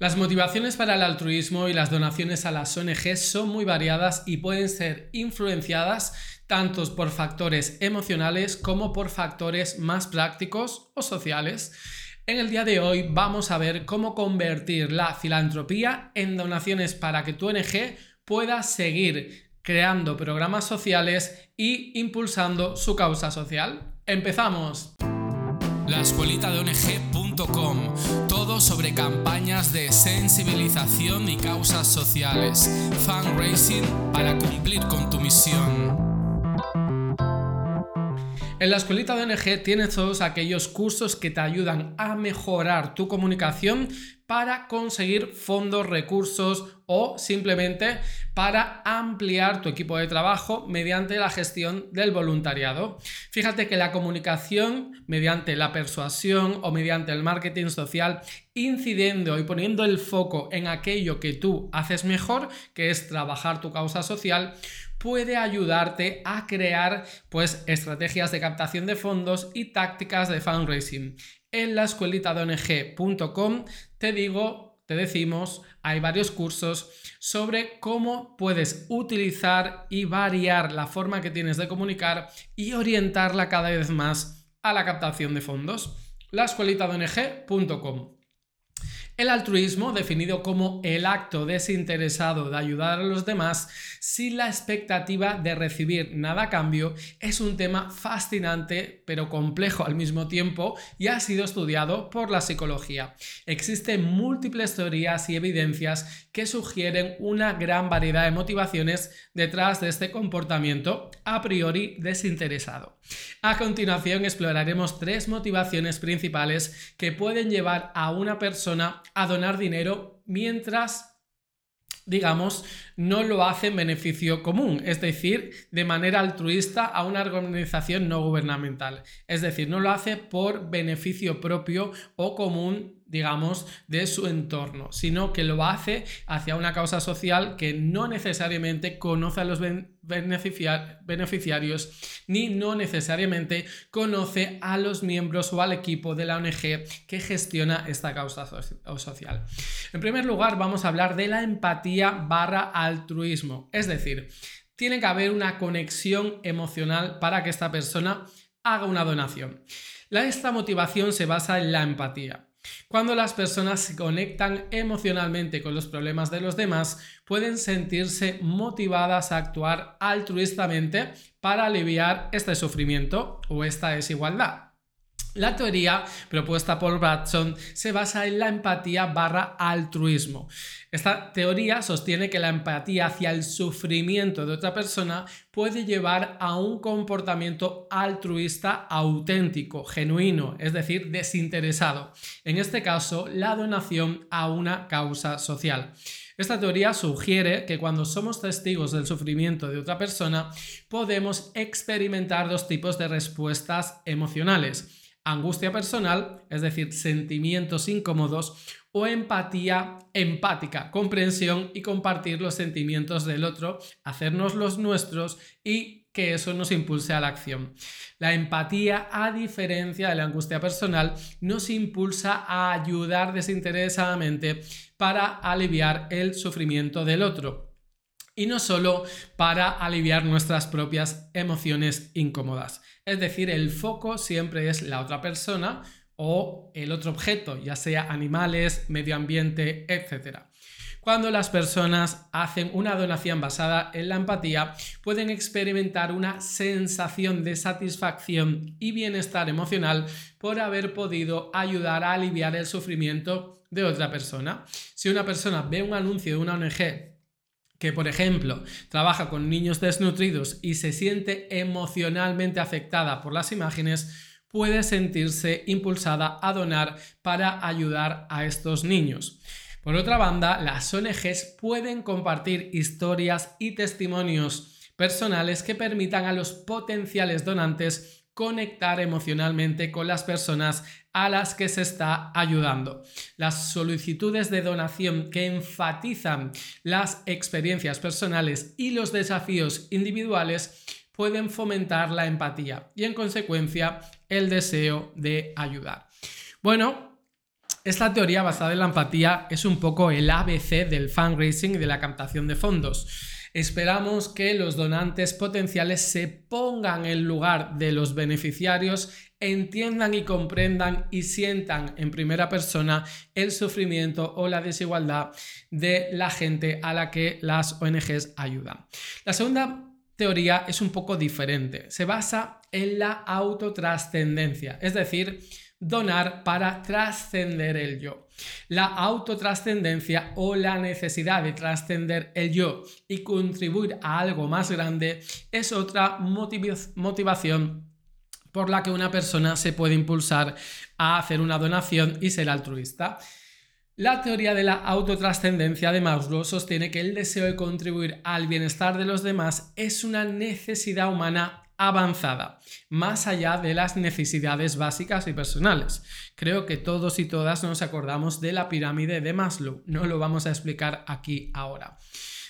Las motivaciones para el altruismo y las donaciones a las ONG son muy variadas y pueden ser influenciadas tanto por factores emocionales como por factores más prácticos o sociales. En el día de hoy vamos a ver cómo convertir la filantropía en donaciones para que tu ONG pueda seguir creando programas sociales y impulsando su causa social. ¡Empezamos! La escuelita de ONG.com todo sobre campañas de sensibilización y causas sociales. Fundraising para cumplir con tu misión. En la escuelita de ONG tienes todos aquellos cursos que te ayudan a mejorar tu comunicación para conseguir fondos, recursos o simplemente para ampliar tu equipo de trabajo mediante la gestión del voluntariado. Fíjate que la comunicación mediante la persuasión o mediante el marketing social, incidiendo y poniendo el foco en aquello que tú haces mejor, que es trabajar tu causa social, puede ayudarte a crear pues estrategias de captación de fondos y tácticas de fundraising. En la escuelita de ONG.com te digo, te decimos, hay varios cursos sobre cómo puedes utilizar y variar la forma que tienes de comunicar y orientarla cada vez más a la captación de fondos. La escuelita de ONG.com. El altruismo, definido como el acto desinteresado de ayudar a los demás sin la expectativa de recibir nada a cambio, es un tema fascinante pero complejo al mismo tiempo y ha sido estudiado por la psicología. Existen múltiples teorías y evidencias que sugieren una gran variedad de motivaciones detrás de este comportamiento a priori desinteresado. A continuación exploraremos tres motivaciones principales que pueden llevar a una persona a donar dinero mientras digamos, no lo hace en beneficio común, es decir, de manera altruista a una organización no gubernamental. Es decir, no lo hace por beneficio propio o común digamos, de su entorno, sino que lo hace hacia una causa social que no necesariamente conoce a los beneficiarios ni no necesariamente conoce a los miembros o al equipo de la ONG que gestiona esta causa social. En primer lugar, vamos a hablar de la empatía barra altruismo, es decir, tiene que haber una conexión emocional para que esta persona haga una donación. esta motivación se basa en la empatía. Cuando las personas se conectan emocionalmente con los problemas de los demás, pueden sentirse motivadas a actuar altruistamente para aliviar este sufrimiento o esta desigualdad. La teoría propuesta por Batson se basa en la empatía barra altruismo. Esta teoría sostiene que la empatía hacia el sufrimiento de otra persona puede llevar a un comportamiento altruista auténtico, genuino, es decir, desinteresado. En este caso, la donación a una causa social. Esta teoría sugiere que cuando somos testigos del sufrimiento de otra persona, podemos experimentar dos tipos de respuestas emocionales angustia personal, es decir, sentimientos incómodos, o empatía empática, comprensión y compartir los sentimientos del otro, hacernos los nuestros y que eso nos impulse a la acción. La empatía, a diferencia de la angustia personal, nos impulsa a ayudar desinteresadamente para aliviar el sufrimiento del otro y no solo para aliviar nuestras propias emociones incómodas. Es decir, el foco siempre es la otra persona o el otro objeto, ya sea animales, medio ambiente, etc. Cuando las personas hacen una donación basada en la empatía, pueden experimentar una sensación de satisfacción y bienestar emocional por haber podido ayudar a aliviar el sufrimiento de otra persona. Si una persona ve un anuncio de una ONG que, por ejemplo, trabaja con niños desnutridos y se siente emocionalmente afectada por las imágenes, puede sentirse impulsada a donar para ayudar a estos niños. Por otra banda, las ONGs pueden compartir historias y testimonios personales que permitan a los potenciales donantes conectar emocionalmente con las personas a las que se está ayudando. Las solicitudes de donación que enfatizan las experiencias personales y los desafíos individuales pueden fomentar la empatía y en consecuencia el deseo de ayudar. Bueno, Esta teoría basada en la empatía es un poco el ABC del fundraising y de la captación de fondos. Esperamos que los donantes potenciales se pongan en lugar de los beneficiarios, entiendan y comprendan y sientan en primera persona el sufrimiento o la desigualdad de la gente a la que las ONGs ayudan. La segunda teoría es un poco diferente. Se basa en la autotrascendencia, es decir, donar para trascender el yo. La autotrascendencia o la necesidad de trascender el yo y contribuir a algo más grande es otra motivación por la que una persona se puede impulsar a hacer una donación y ser altruista. La teoría de la autotrascendencia de Maslow sostiene que el deseo de contribuir al bienestar de los demás es una necesidad humana avanzada, más allá de las necesidades básicas y personales. Creo que todos y todas nos acordamos de la pirámide de Maslow, no lo vamos a explicar aquí ahora.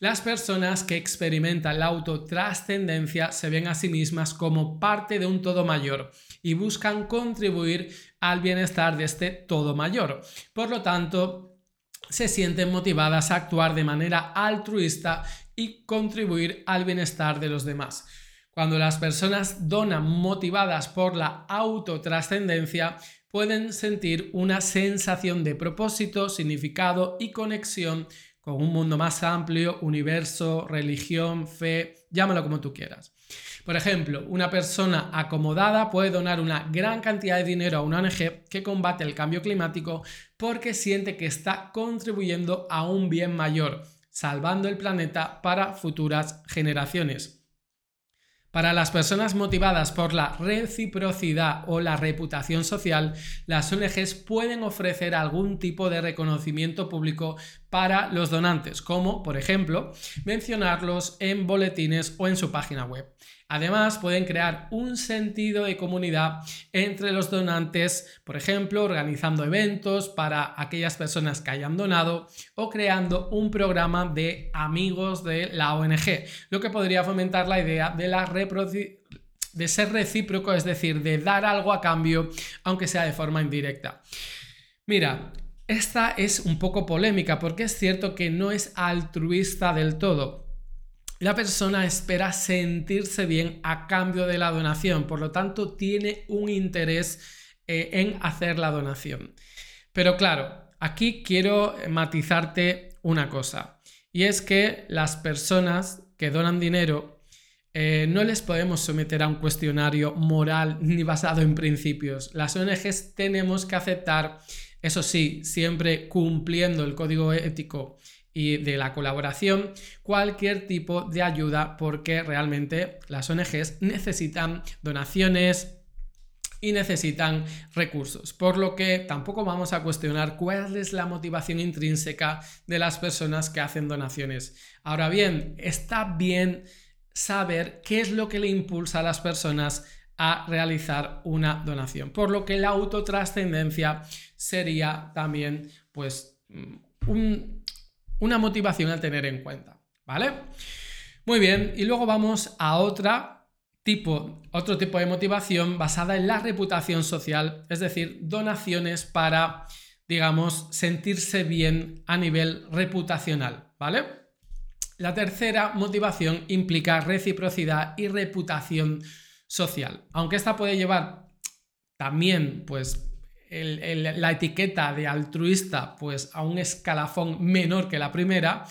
Las personas que experimentan la autotrascendencia se ven a sí mismas como parte de un todo mayor y buscan contribuir al bienestar de este todo mayor. Por lo tanto, se sienten motivadas a actuar de manera altruista y contribuir al bienestar de los demás. Cuando las personas donan motivadas por la autotrascendencia, pueden sentir una sensación de propósito, significado y conexión con un mundo más amplio, universo, religión, fe, llámalo como tú quieras. Por ejemplo, una persona acomodada puede donar una gran cantidad de dinero a una ONG que combate el cambio climático porque siente que está contribuyendo a un bien mayor, salvando el planeta para futuras generaciones. Para las personas motivadas por la reciprocidad o la reputación social, las ONGs pueden ofrecer algún tipo de reconocimiento público para los donantes, como por ejemplo mencionarlos en boletines o en su página web. Además, pueden crear un sentido de comunidad entre los donantes, por ejemplo, organizando eventos para aquellas personas que hayan donado o creando un programa de amigos de la ONG, lo que podría fomentar la idea de la de ser recíproco, es decir, de dar algo a cambio, aunque sea de forma indirecta. Mira, esta es un poco polémica porque es cierto que no es altruista del todo. La persona espera sentirse bien a cambio de la donación, por lo tanto tiene un interés eh, en hacer la donación. Pero claro, aquí quiero matizarte una cosa, y es que las personas que donan dinero eh, no les podemos someter a un cuestionario moral ni basado en principios. Las ONGs tenemos que aceptar eso sí, siempre cumpliendo el código ético y de la colaboración, cualquier tipo de ayuda porque realmente las ONGs necesitan donaciones y necesitan recursos, por lo que tampoco vamos a cuestionar cuál es la motivación intrínseca de las personas que hacen donaciones. Ahora bien, está bien saber qué es lo que le impulsa a las personas a realizar una donación. Por lo que la autotrascendencia sería también pues una motivación a tener en cuenta, ¿vale? Muy bien, y luego vamos a otra tipo, otro tipo de motivación basada en la reputación social, es decir, donaciones para, digamos, sentirse bien a nivel reputacional, ¿vale? La tercera motivación implica reciprocidad y reputación social. Aunque esta puede llevar también, pues, la etiqueta de altruista, pues, a un escalafón menor que la primera,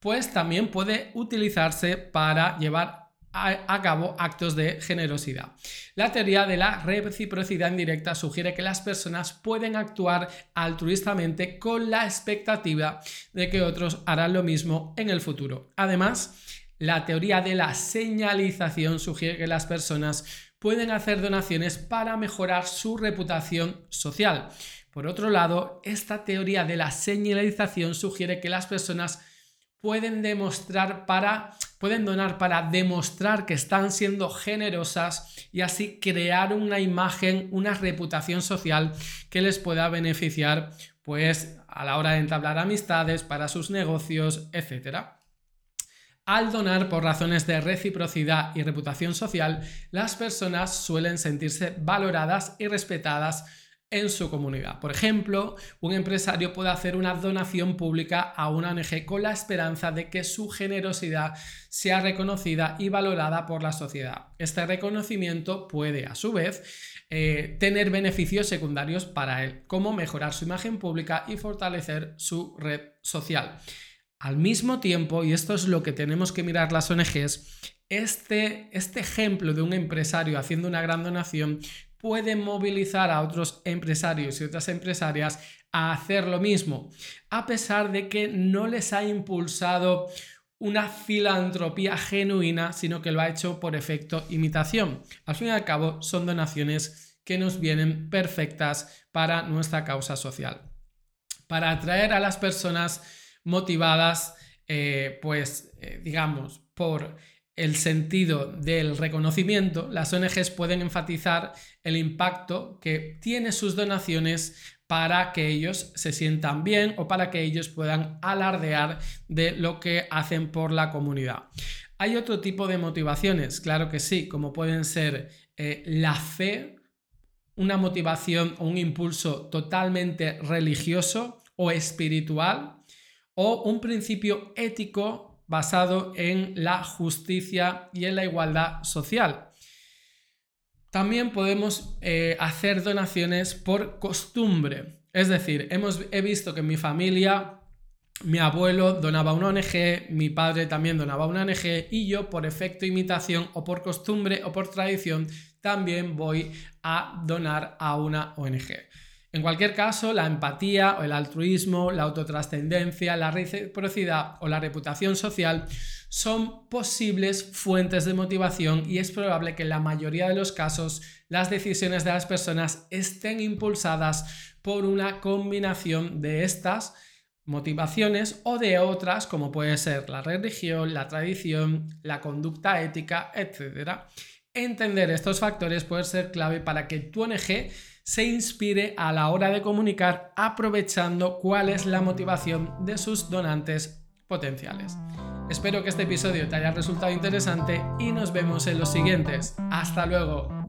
pues también puede utilizarse para llevar a, cabo actos de generosidad. La teoría de la reciprocidad indirecta sugiere que las personas pueden actuar altruistamente con la expectativa de que otros harán lo mismo en el futuro. Además, la teoría de la señalización sugiere que las personas pueden hacer donaciones para mejorar su reputación social. Por otro lado, esta teoría de la señalización sugiere que las personas pueden demostrar para pueden donar para demostrar que están siendo generosas y así crear una imagen, una reputación social que les pueda beneficiar pues a la hora de entablar amistades para sus negocios, etcétera. Al donar por razones de reciprocidad y reputación social, las personas suelen sentirse valoradas y respetadas en su comunidad. Por ejemplo, un empresario puede hacer una donación pública a una ONG con la esperanza de que su generosidad sea reconocida y valorada por la sociedad. Este reconocimiento puede, a su vez, eh, tener beneficios secundarios para él, como mejorar su imagen pública y fortalecer su red social. Al mismo tiempo, y esto es lo que tenemos que mirar las ONGs, este, este ejemplo de un empresario haciendo una gran donación puede movilizar a otros empresarios y otras empresarias a hacer lo mismo, a pesar de que no les ha impulsado una filantropía genuina, sino que lo ha hecho por efecto imitación. Al fin y al cabo, son donaciones que nos vienen perfectas para nuestra causa social. Para atraer a las personas motivadas, eh, pues, eh, digamos, por el sentido del reconocimiento, las ONGs pueden enfatizar el impacto que tiene sus donaciones para que ellos se sientan bien o para que ellos puedan alardear de lo que hacen por la comunidad. Hay otro tipo de motivaciones, claro que sí, como pueden ser eh, la fe, una motivación o un impulso totalmente religioso o espiritual, o un principio ético basado en la justicia y en la igualdad social. También podemos eh, hacer donaciones por costumbre. Es decir, hemos, he visto que en mi familia mi abuelo donaba una ONG, mi padre también donaba una ONG y yo por efecto imitación o por costumbre o por tradición también voy a donar a una ONG. En cualquier caso, la empatía o el altruismo, la autotrascendencia, la reciprocidad o la reputación social son posibles fuentes de motivación y es probable que en la mayoría de los casos las decisiones de las personas estén impulsadas por una combinación de estas motivaciones o de otras como puede ser la religión, la tradición, la conducta ética, etc. Entender estos factores puede ser clave para que tu ONG se inspire a la hora de comunicar aprovechando cuál es la motivación de sus donantes potenciales. Espero que este episodio te haya resultado interesante y nos vemos en los siguientes. Hasta luego.